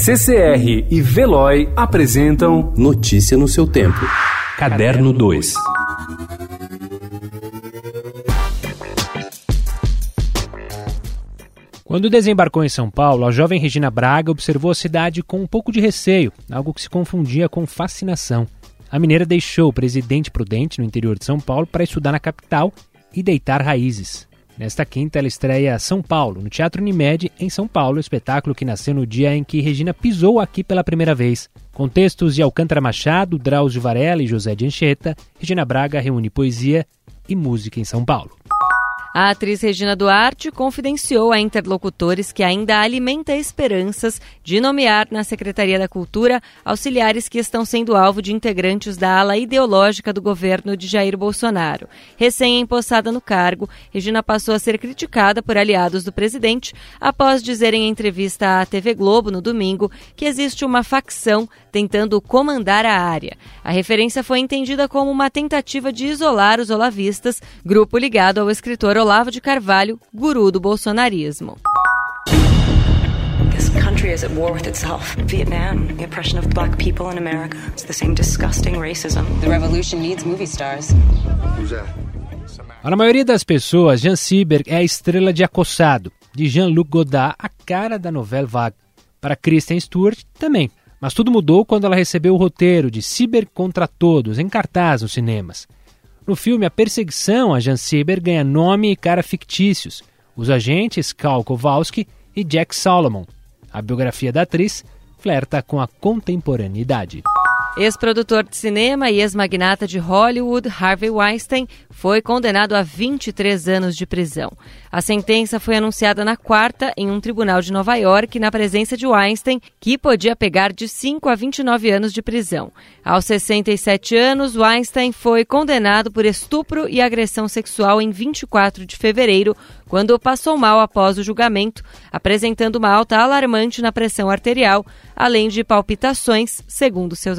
CCR e Veloy apresentam Notícia no seu tempo. Caderno 2. Quando desembarcou em São Paulo, a jovem Regina Braga observou a cidade com um pouco de receio, algo que se confundia com fascinação. A mineira deixou o presidente Prudente no interior de São Paulo para estudar na capital e deitar raízes. Nesta quinta, ela estreia São Paulo, no Teatro Unimed, em São Paulo, espetáculo que nasceu no dia em que Regina pisou aqui pela primeira vez. Com textos de Alcântara Machado, Drauzio Varela e José de Anchieta, Regina Braga reúne poesia e música em São Paulo. A atriz Regina Duarte confidenciou a interlocutores que ainda alimenta esperanças de nomear na Secretaria da Cultura auxiliares que estão sendo alvo de integrantes da ala ideológica do governo de Jair Bolsonaro. Recém-empossada no cargo, Regina passou a ser criticada por aliados do presidente após dizer em entrevista à TV Globo no domingo que existe uma facção tentando comandar a área. A referência foi entendida como uma tentativa de isolar os olavistas, grupo ligado ao escritor Olavo de Carvalho, guru do bolsonarismo. This country is at war with itself. Vietnam, the oppression of black people in America. It's the same disgusting racism. The revolution needs movie stars. Para a maioria das pessoas, Jean Seberg é a estrela de Acossado, de Jean-Luc Godard, a cara da novela Vague. Para Kristen Stewart, também. Mas tudo mudou quando ela recebeu o roteiro de Ciber contra Todos, em cartaz nos cinemas. No filme, a perseguição a Jan Sieber ganha nome e cara fictícios, os agentes Cal Kowalski e Jack Solomon. A biografia da atriz flerta com a contemporaneidade. Ex-produtor de cinema e ex-magnata de Hollywood, Harvey Weinstein, foi condenado a 23 anos de prisão. A sentença foi anunciada na quarta em um tribunal de Nova York, na presença de Weinstein, que podia pegar de 5 a 29 anos de prisão. Aos 67 anos, Weinstein foi condenado por estupro e agressão sexual em 24 de fevereiro, quando passou mal após o julgamento, apresentando uma alta alarmante na pressão arterial, além de palpitações, segundo seus